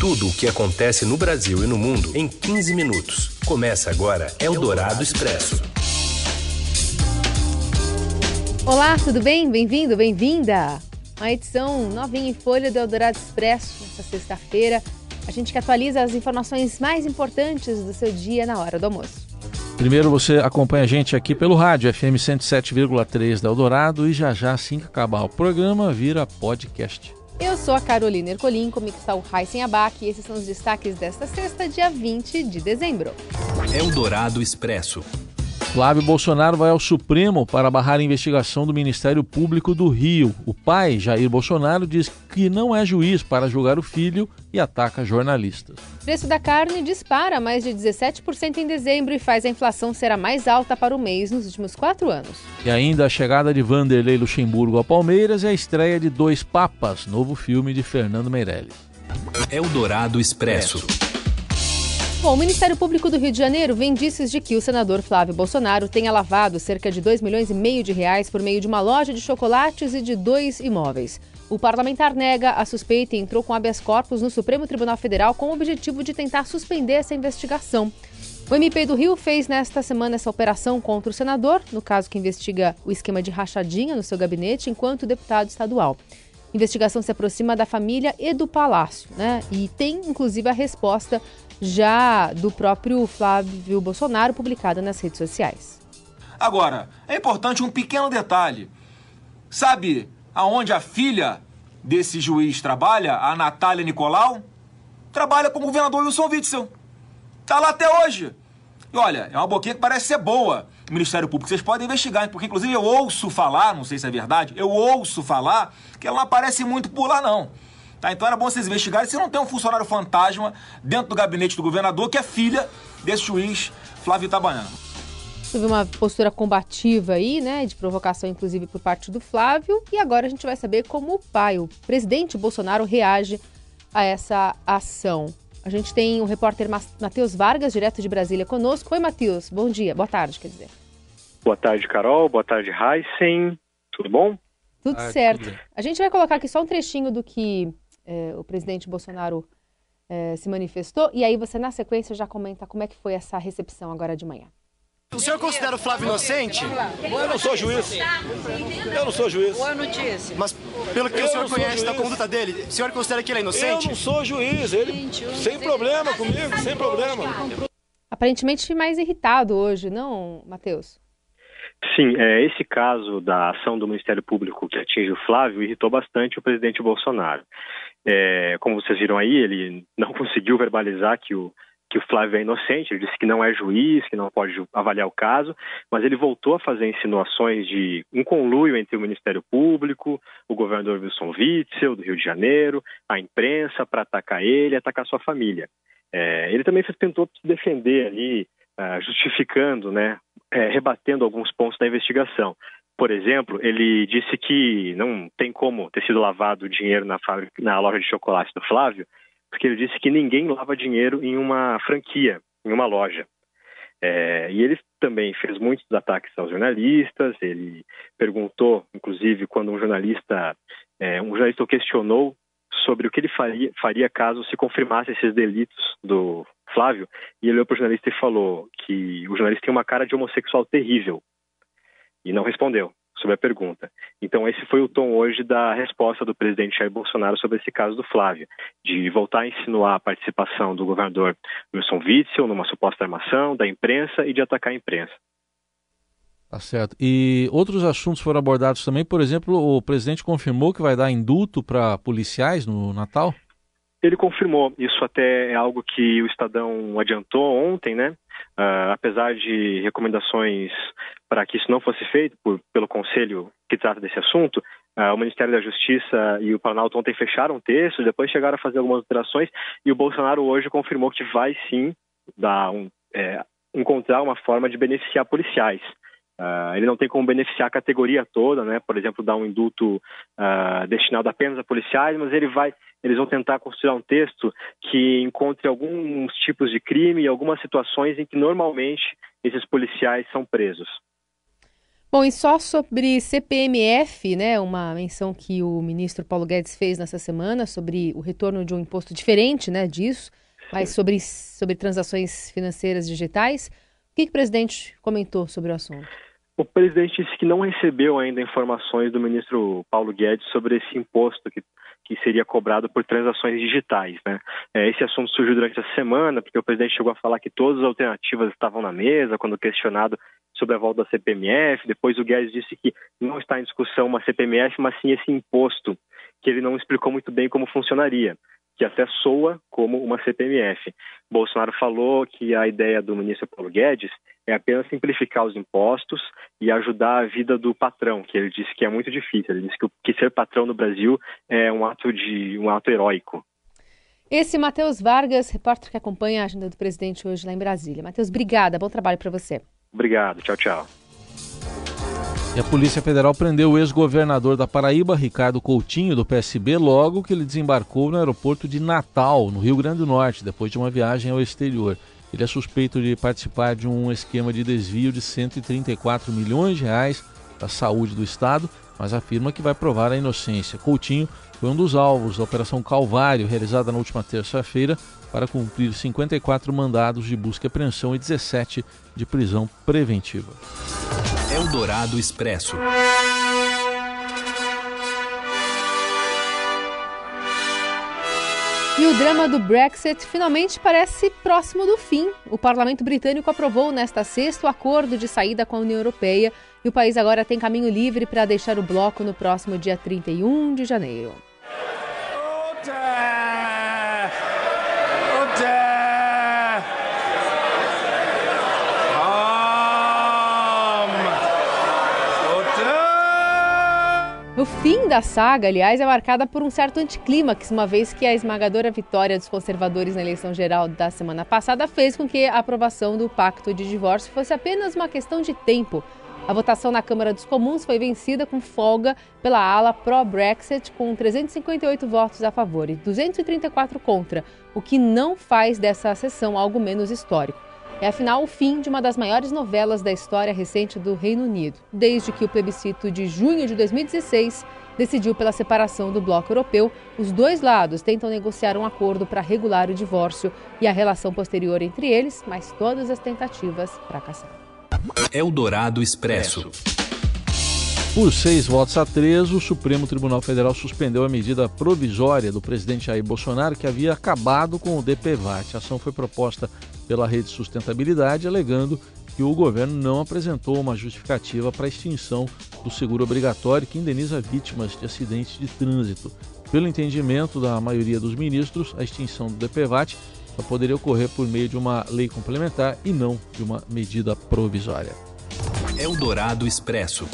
Tudo o que acontece no Brasil e no mundo em 15 minutos. Começa agora Eldorado Expresso. Olá, tudo bem? Bem-vindo, bem-vinda! Uma edição novinha em folha do Eldorado Expresso nesta sexta-feira. A gente que atualiza as informações mais importantes do seu dia na hora do almoço. Primeiro você acompanha a gente aqui pelo rádio FM 107,3 da Eldorado e já já assim que acabar o programa vira podcast. Eu sou a Carolina Ercolim, comigo está o Heisen Abac e esses são os destaques desta sexta, dia 20 de dezembro. Eldorado Expresso. Flávio Bolsonaro vai ao Supremo para barrar a investigação do Ministério Público do Rio. O pai, Jair Bolsonaro, diz que não é juiz para julgar o filho e ataca jornalistas. O preço da carne dispara mais de 17% em dezembro e faz a inflação ser a mais alta para o mês nos últimos quatro anos. E ainda a chegada de Vanderlei Luxemburgo ao Palmeiras e a estreia de Dois Papas, novo filme de Fernando Meirelles. Eldorado Expresso. Bom, o Ministério Público do Rio de Janeiro vem indícios de que o senador Flávio Bolsonaro tenha lavado cerca de 2 milhões e meio de reais por meio de uma loja de chocolates e de dois imóveis. O parlamentar nega a suspeita e entrou com habeas corpus no Supremo Tribunal Federal com o objetivo de tentar suspender essa investigação. O MP do Rio fez nesta semana essa operação contra o senador, no caso que investiga o esquema de rachadinha no seu gabinete, enquanto deputado estadual. A investigação se aproxima da família e do palácio, né? E tem inclusive a resposta já do próprio Flávio Bolsonaro, publicada nas redes sociais. Agora, é importante um pequeno detalhe. Sabe aonde a filha desse juiz trabalha, a Natália Nicolau? Trabalha com o governador Wilson Witzel. Tá lá até hoje. E olha, é uma boquinha que parece ser boa. O Ministério Público, vocês podem investigar, porque inclusive eu ouço falar, não sei se é verdade, eu ouço falar que ela não aparece muito por lá, não. Tá? Então era bom vocês investigarem se não tem um funcionário fantasma dentro do gabinete do governador que é filha desse juiz Flávio Itabaiano. Teve uma postura combativa aí, né, de provocação inclusive por parte do Flávio, e agora a gente vai saber como o pai, o presidente Bolsonaro, reage a essa ação. A gente tem o repórter Matheus Vargas, direto de Brasília, conosco. Oi, Matheus, bom dia, boa tarde, quer dizer. Boa tarde, Carol, boa tarde, Heisen, tudo bom? Tudo ah, certo. Tudo a gente vai colocar aqui só um trechinho do que é, o presidente Bolsonaro é, se manifestou. E aí você, na sequência, já comenta como é que foi essa recepção agora de manhã. O senhor considera o Flávio inocente? Eu não sou juiz. Eu não sou juiz. Boa notícia. Mas pelo que eu o senhor conhece da conduta dele, o senhor considera que ele é inocente? Eu não sou juiz. Ele sem problema comigo, sem problema. Aparentemente mais irritado hoje, não, Matheus? Sim, é, esse caso da ação do Ministério Público que atinge o Flávio irritou bastante o presidente Bolsonaro. É, como vocês viram aí, ele não conseguiu verbalizar que o, que o Flávio é inocente, ele disse que não é juiz, que não pode avaliar o caso, mas ele voltou a fazer insinuações de um conluio entre o Ministério Público, o governador Wilson Witzel, do Rio de Janeiro, a imprensa, para atacar ele e atacar sua família. É, ele também tentou se defender ali, uh, justificando, né, é, rebatendo alguns pontos da investigação. Por exemplo, ele disse que não tem como ter sido lavado dinheiro na, fábrica, na loja de chocolate do Flávio, porque ele disse que ninguém lava dinheiro em uma franquia, em uma loja. É, e ele também fez muitos ataques aos jornalistas. Ele perguntou, inclusive, quando um jornalista, é, um jornalista o questionou sobre o que ele faria, faria caso se confirmasse esses delitos do Flávio, e ele olhou para o jornalista e falou que o jornalista tem uma cara de homossexual terrível. E não respondeu sobre a pergunta. Então, esse foi o tom hoje da resposta do presidente Jair Bolsonaro sobre esse caso do Flávio, de voltar a insinuar a participação do governador Wilson Witzel numa suposta armação da imprensa e de atacar a imprensa. Tá certo. E outros assuntos foram abordados também, por exemplo, o presidente confirmou que vai dar indulto para policiais no Natal? Ele confirmou. Isso até é algo que o Estadão adiantou ontem, né? Uh, apesar de recomendações para que isso não fosse feito por, pelo conselho que trata desse assunto, uh, o Ministério da Justiça e o Planalto ontem fecharam o texto, depois chegaram a fazer algumas alterações e o Bolsonaro hoje confirmou que vai sim dar um, é, encontrar uma forma de beneficiar policiais. Uh, ele não tem como beneficiar a categoria toda, né? Por exemplo, dar um indulto uh, destinado apenas a policiais, mas ele vai, eles vão tentar construir um texto que encontre alguns tipos de crime e algumas situações em que normalmente esses policiais são presos. Bom, e só sobre CPMF, né, uma menção que o ministro Paulo Guedes fez nessa semana sobre o retorno de um imposto diferente, né, disso, mas sobre, sobre transações financeiras digitais. O que, que o presidente comentou sobre o assunto? O presidente disse que não recebeu ainda informações do ministro Paulo Guedes sobre esse imposto que, que seria cobrado por transações digitais. Né? É, esse assunto surgiu durante a semana, porque o presidente chegou a falar que todas as alternativas estavam na mesa quando questionado sobre a volta da CPMF. Depois o Guedes disse que não está em discussão uma CPMF, mas sim esse imposto, que ele não explicou muito bem como funcionaria, que até soa como uma CPMF. Bolsonaro falou que a ideia do ministro Paulo Guedes é apenas simplificar os impostos e ajudar a vida do patrão, que ele disse que é muito difícil. Ele disse que, que ser patrão no Brasil é um ato de um ato heróico. Esse Matheus Vargas, repórter que acompanha a agenda do presidente hoje lá em Brasília. Matheus, obrigada, bom trabalho para você. Obrigado, tchau, tchau. E a Polícia Federal prendeu o ex-governador da Paraíba, Ricardo Coutinho, do PSB, logo que ele desembarcou no aeroporto de Natal, no Rio Grande do Norte, depois de uma viagem ao exterior. Ele é suspeito de participar de um esquema de desvio de 134 milhões de reais da saúde do Estado, mas afirma que vai provar a inocência. Coutinho foi um dos alvos da Operação Calvário, realizada na última terça-feira, para cumprir 54 mandados de busca e apreensão e 17 de prisão preventiva. Eldorado Expresso. E o drama do Brexit finalmente parece próximo do fim. O parlamento britânico aprovou nesta sexta o acordo de saída com a União Europeia e o país agora tem caminho livre para deixar o bloco no próximo dia 31 de janeiro. O fim da saga, aliás, é marcada por um certo anticlímax, uma vez que a esmagadora vitória dos conservadores na eleição geral da semana passada fez com que a aprovação do pacto de divórcio fosse apenas uma questão de tempo. A votação na Câmara dos Comuns foi vencida com folga pela ala pró-Brexit, com 358 votos a favor e 234 contra, o que não faz dessa sessão algo menos histórico. É afinal o fim de uma das maiores novelas da história recente do Reino Unido, desde que o plebiscito de junho de 2016 decidiu pela separação do bloco europeu. Os dois lados tentam negociar um acordo para regular o divórcio e a relação posterior entre eles, mas todas as tentativas fracassaram. Eldorado Expresso. Por seis votos a três, o Supremo Tribunal Federal suspendeu a medida provisória do presidente Jair Bolsonaro que havia acabado com o DPVAT. A ação foi proposta pela Rede Sustentabilidade, alegando que o governo não apresentou uma justificativa para a extinção do seguro obrigatório que indeniza vítimas de acidentes de trânsito. Pelo entendimento da maioria dos ministros, a extinção do DPVAT só poderia ocorrer por meio de uma lei complementar e não de uma medida provisória. Eldorado Expresso.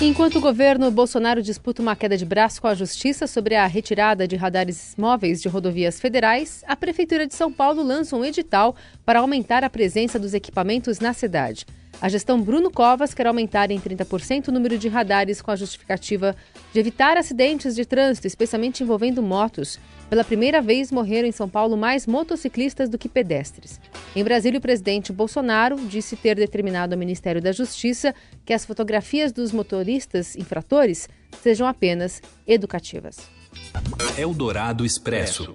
Enquanto o governo Bolsonaro disputa uma queda de braço com a Justiça sobre a retirada de radares móveis de rodovias federais, a Prefeitura de São Paulo lança um edital para aumentar a presença dos equipamentos na cidade. A gestão Bruno Covas quer aumentar em 30% o número de radares com a justificativa de evitar acidentes de trânsito, especialmente envolvendo motos. Pela primeira vez, morreram em São Paulo mais motociclistas do que pedestres. Em Brasília, o presidente Bolsonaro disse ter determinado ao Ministério da Justiça que as fotografias dos motoristas infratores sejam apenas educativas. Eldorado Expresso.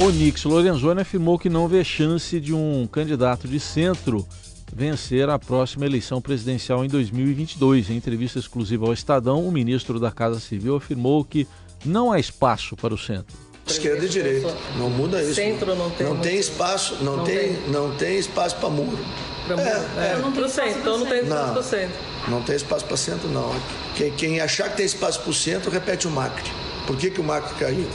Onix Lorenzoni afirmou que não vê chance de um candidato de centro vencer a próxima eleição presidencial em 2022. Em entrevista exclusiva ao Estadão, o ministro da Casa Civil afirmou que não há espaço para o centro. Esquerda e direita, não muda isso. Centro não tem. Não tem espaço, não, não tem, tem, não tem espaço para muro. Pra muro. É, é. Não tem centro, então não tem espaço para centro. Não tem espaço para centro, não. Quem, quem achar que tem espaço para o centro, repete o Macri. Por que, que o Macri caiu?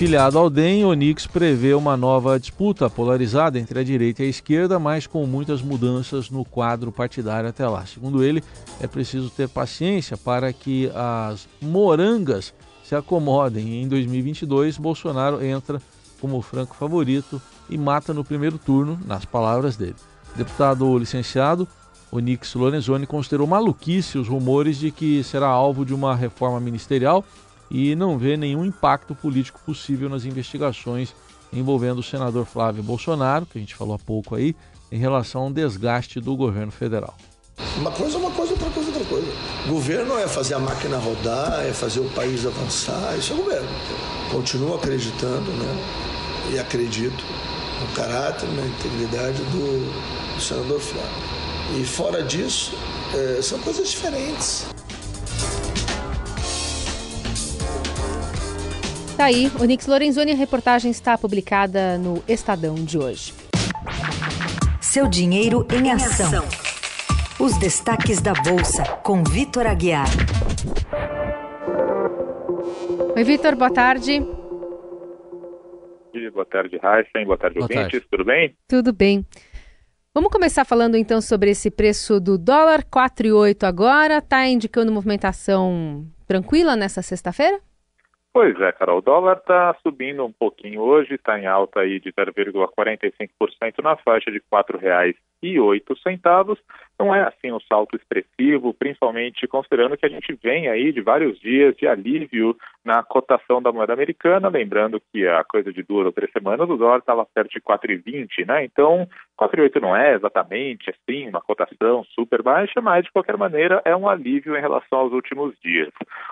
Filiado ao DEM, Onix prevê uma nova disputa polarizada entre a direita e a esquerda, mas com muitas mudanças no quadro partidário até lá. Segundo ele, é preciso ter paciência para que as morangas se acomodem. Em 2022, Bolsonaro entra como franco favorito e mata no primeiro turno, nas palavras dele. Deputado licenciado Onix Lorenzoni considerou maluquice os rumores de que será alvo de uma reforma ministerial e não vê nenhum impacto político possível nas investigações envolvendo o senador Flávio Bolsonaro, que a gente falou há pouco aí, em relação ao desgaste do governo federal. Uma coisa é uma coisa, outra coisa é outra coisa. Governo é fazer a máquina rodar, é fazer o país avançar, isso é governo. Continuo acreditando, né? E acredito no caráter, na integridade do, do senador Flávio. E fora disso, é, são coisas diferentes. Tá aí, o Nix Lorenzoni, a reportagem está publicada no Estadão de hoje. Seu dinheiro em ação. Os destaques da Bolsa, com Vitor Aguiar. Oi, Vitor, boa tarde. Boa tarde, Raíssa. Boa tarde, boa ouvintes. Tarde. Tudo bem? Tudo bem. Vamos começar falando então sobre esse preço do dólar, 4,8 agora. Está indicando movimentação tranquila nessa sexta-feira? Pois é, Carol, o dólar está subindo um pouquinho hoje, está em alta aí de 0,45% na faixa de R$ 4,08. Não é assim um salto expressivo, principalmente considerando que a gente vem aí de vários dias de alívio na cotação da moeda americana, lembrando que a coisa de duas ou três semanas o dólar estava perto de 4,20, né? Então, 4,8 não é exatamente assim uma cotação super baixa, mas de qualquer maneira é um alívio em relação aos últimos dias.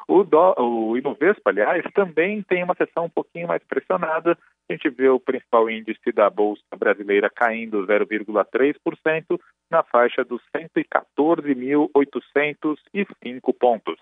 O, dó, o Ibovespa, aliás, também tem uma sessão um pouquinho mais pressionada. A gente vê o principal índice da Bolsa Brasileira caindo 0,3% na faixa dos 114.805 pontos.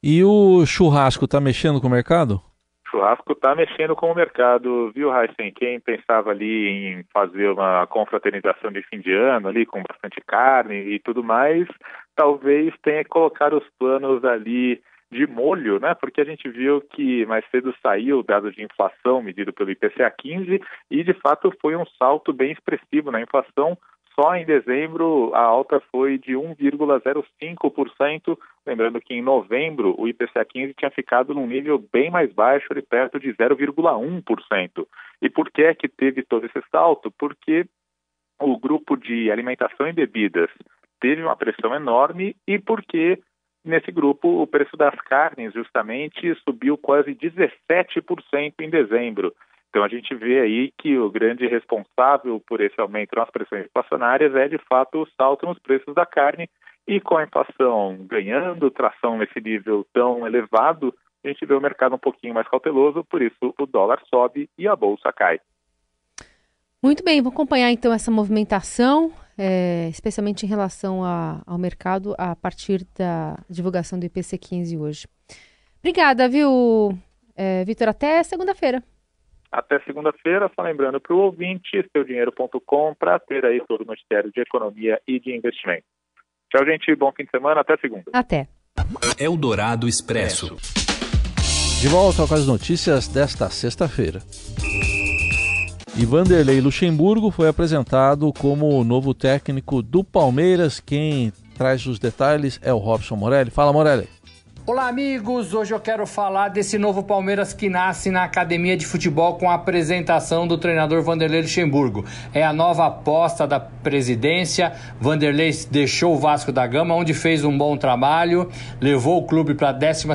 E o churrasco está mexendo com o mercado? O churrasco está mexendo com o mercado, viu, Heisen? Quem pensava ali em fazer uma confraternização de fim de ano ali com bastante carne e tudo mais, talvez tenha que colocar os planos ali de molho, né? Porque a gente viu que mais cedo saiu o dado de inflação medido pelo IPCA 15 e de fato foi um salto bem expressivo na inflação. Só em dezembro a alta foi de 1,05%, lembrando que em novembro o IPCA 15 tinha ficado num nível bem mais baixo, ali perto de 0,1%. E por que é que teve todo esse salto? Porque o grupo de alimentação e bebidas teve uma pressão enorme e porque Nesse grupo, o preço das carnes, justamente, subiu quase 17% em dezembro. Então, a gente vê aí que o grande responsável por esse aumento nas pressões inflacionárias é, de fato, o salto nos preços da carne. E com a inflação ganhando tração nesse nível tão elevado, a gente vê o mercado um pouquinho mais cauteloso, por isso o dólar sobe e a bolsa cai. Muito bem, vou acompanhar então essa movimentação é, especialmente em relação a, ao mercado, a partir da divulgação do IPC 15 hoje. Obrigada, viu, é, Vitor? Até segunda-feira. Até segunda-feira, só lembrando para o ouvinte, seudinheiro.com, para ter aí todo o noticiário de economia e de investimento. Tchau, gente. Bom fim de semana. Até segunda. Até. Eldorado Expresso. De volta com as notícias desta sexta-feira. E Vanderlei Luxemburgo foi apresentado como o novo técnico do Palmeiras. Quem traz os detalhes é o Robson Morelli. Fala, Morelli. Olá, amigos! Hoje eu quero falar desse novo Palmeiras que nasce na academia de futebol com a apresentação do treinador Vanderlei Luxemburgo. É a nova aposta da presidência. Vanderlei deixou o Vasco da Gama, onde fez um bom trabalho, levou o clube para a 12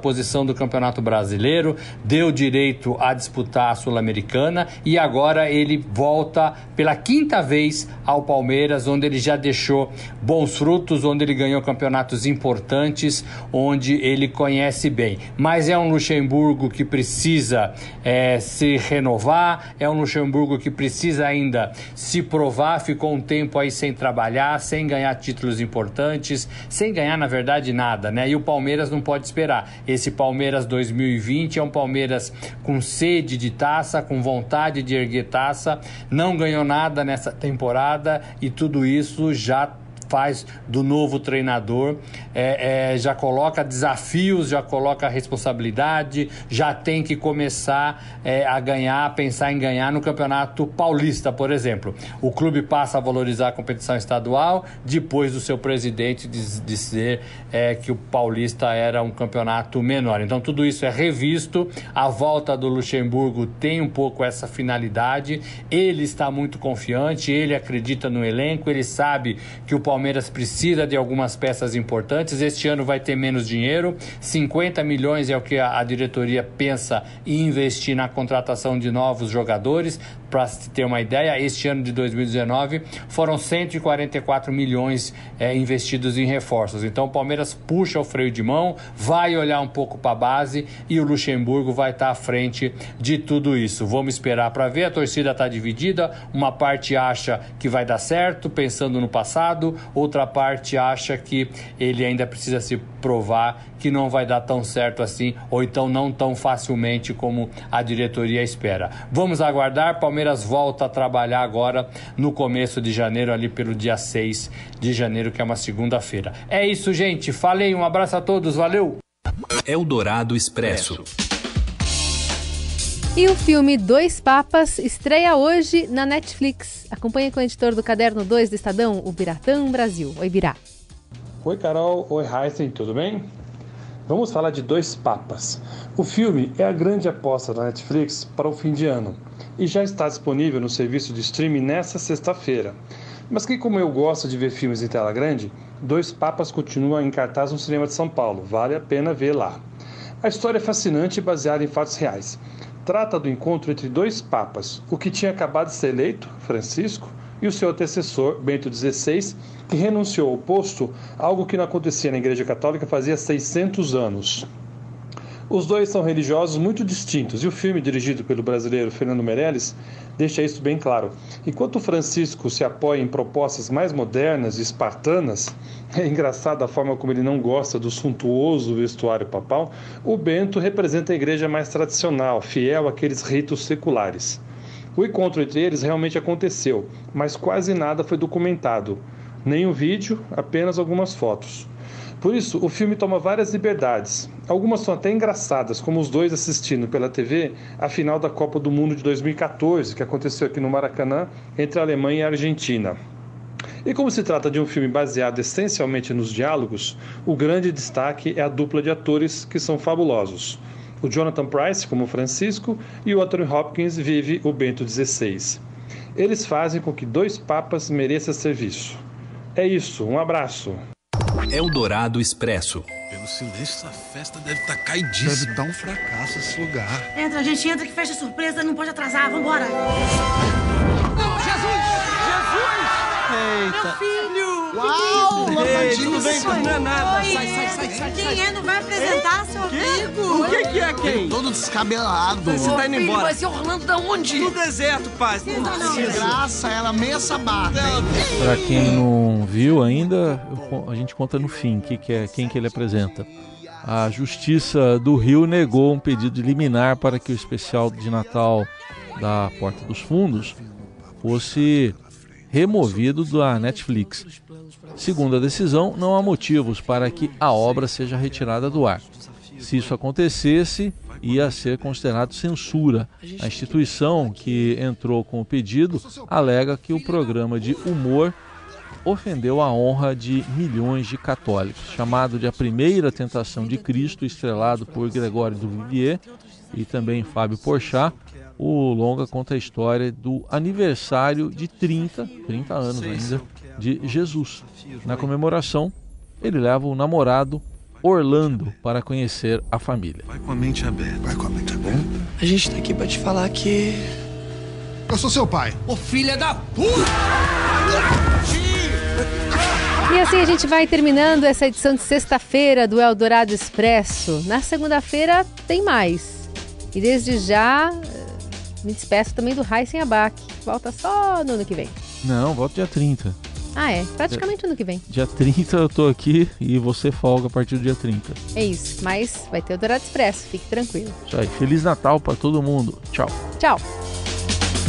posição do Campeonato Brasileiro, deu direito a disputar a Sul-Americana e agora ele volta pela quinta vez ao Palmeiras, onde ele já deixou bons frutos, onde ele ganhou campeonatos importantes, onde ele conhece bem. Mas é um Luxemburgo que precisa é, se renovar, é um Luxemburgo que precisa ainda se provar. Ficou um tempo aí sem trabalhar, sem ganhar títulos importantes, sem ganhar, na verdade, nada, né? E o Palmeiras não pode esperar. Esse Palmeiras 2020 é um Palmeiras com sede de taça, com vontade de erguer taça, não ganhou nada nessa temporada e tudo isso já faz do novo treinador, é, é, já coloca desafios, já coloca responsabilidade, já tem que começar é, a ganhar, pensar em ganhar no Campeonato Paulista, por exemplo. O clube passa a valorizar a competição estadual depois do seu presidente dizer é, que o Paulista era um campeonato menor. Então tudo isso é revisto. A volta do Luxemburgo tem um pouco essa finalidade. Ele está muito confiante, ele acredita no elenco, ele sabe que o Palmeiras Palmeiras precisa de algumas peças importantes. Este ano vai ter menos dinheiro, 50 milhões é o que a, a diretoria pensa em investir na contratação de novos jogadores. Para ter uma ideia, este ano de 2019 foram 144 milhões é, investidos em reforços. Então o Palmeiras puxa o freio de mão, vai olhar um pouco para a base e o Luxemburgo vai estar tá à frente de tudo isso. Vamos esperar para ver. A torcida está dividida. Uma parte acha que vai dar certo, pensando no passado, outra parte acha que ele ainda precisa se provar que não vai dar tão certo assim, ou então não tão facilmente como a diretoria espera. Vamos aguardar. Palmeiras volta a trabalhar agora no começo de janeiro, ali pelo dia 6 de janeiro, que é uma segunda-feira. É isso, gente. Falei, um abraço a todos, valeu! Eldorado Expresso. E o filme Dois Papas estreia hoje na Netflix. Acompanhe com o editor do Caderno 2 do Estadão, o Biratã Brasil. Oi, Birá. Oi, Carol. Oi, Heisen. Tudo bem? Vamos falar de Dois Papas. O filme é a grande aposta da Netflix para o fim de ano e já está disponível no serviço de streaming nesta sexta-feira. Mas que como eu gosto de ver filmes em tela grande, Dois Papas continua em cartaz no cinema de São Paulo. Vale a pena ver lá. A história é fascinante e baseada em fatos reais trata do encontro entre dois papas, o que tinha acabado de ser eleito, Francisco, e o seu antecessor, Bento XVI, que renunciou ao posto, algo que não acontecia na Igreja Católica fazia 600 anos. Os dois são religiosos muito distintos e o filme, dirigido pelo brasileiro Fernando Meirelles, deixa isso bem claro. Enquanto Francisco se apoia em propostas mais modernas e espartanas, é engraçado a forma como ele não gosta do suntuoso vestuário papal, o Bento representa a igreja mais tradicional, fiel àqueles ritos seculares. O encontro entre eles realmente aconteceu, mas quase nada foi documentado. O vídeo, apenas algumas fotos. Por isso, o filme toma várias liberdades. Algumas são até engraçadas, como os dois assistindo pela TV a final da Copa do Mundo de 2014, que aconteceu aqui no Maracanã entre a Alemanha e a Argentina. E como se trata de um filme baseado essencialmente nos diálogos, o grande destaque é a dupla de atores que são fabulosos. O Jonathan Price como Francisco e o Anthony Hopkins vive o Bento XVI. Eles fazem com que dois papas mereçam serviço. É isso, um abraço. Eldorado Expresso. Pelo silêncio, essa festa deve estar tá caidíssima. Deve estar um fracasso esse lugar. Entra, a gente entra que festa surpresa, não pode atrasar, vambora. Não, Jesus! Jesus! Eita. Meu filho! Uau, lotadinho, vem, não é nada. Oi. Sai, sai, sai, sai. Quem sai. é? Não vai apresentar seu amigo? O que, que é quem? Todo descabelado. Você tá indo filho, embora. vai ser Orlando da onde? Do deserto, pai. Não Não, não. precisa. Graça, ela meia sabata. Para quem não viu ainda, a gente conta no fim que que é, quem que ele apresenta. A Justiça do Rio negou um pedido de liminar para que o especial de Natal da Porta dos Fundos fosse removido da Netflix. Segundo a decisão, não há motivos para que a obra seja retirada do ar. Se isso acontecesse, ia ser considerado censura. A instituição que entrou com o pedido alega que o programa de humor ofendeu a honra de milhões de católicos. Chamado de A Primeira Tentação de Cristo, estrelado por Gregório do Vivier e também Fábio Porchat, o longa conta a história do aniversário de 30, 30 anos ainda, de Jesus. Na comemoração, ele leva o namorado Orlando para conhecer a família. Vai com a mente aberta. Vai com a mente aberta. A gente tá aqui pra te falar que. Eu sou seu pai. Ô filha da puta! E assim a gente vai terminando essa edição de sexta-feira do Eldorado Expresso. Na segunda-feira tem mais. E desde já eh, me despeço também do Heisen Abac. Volta só no ano que vem. Não, volta dia 30. Ah, é? Praticamente ano que vem. Dia 30 eu tô aqui e você folga a partir do dia 30. É isso. Mas vai ter o Eldorado Expresso. Fique tranquilo. Isso aí. Feliz Natal para todo mundo. Tchau. Tchau.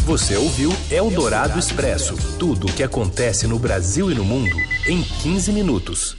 Você ouviu Eldorado Expresso tudo o que acontece no Brasil e no mundo em 15 minutos.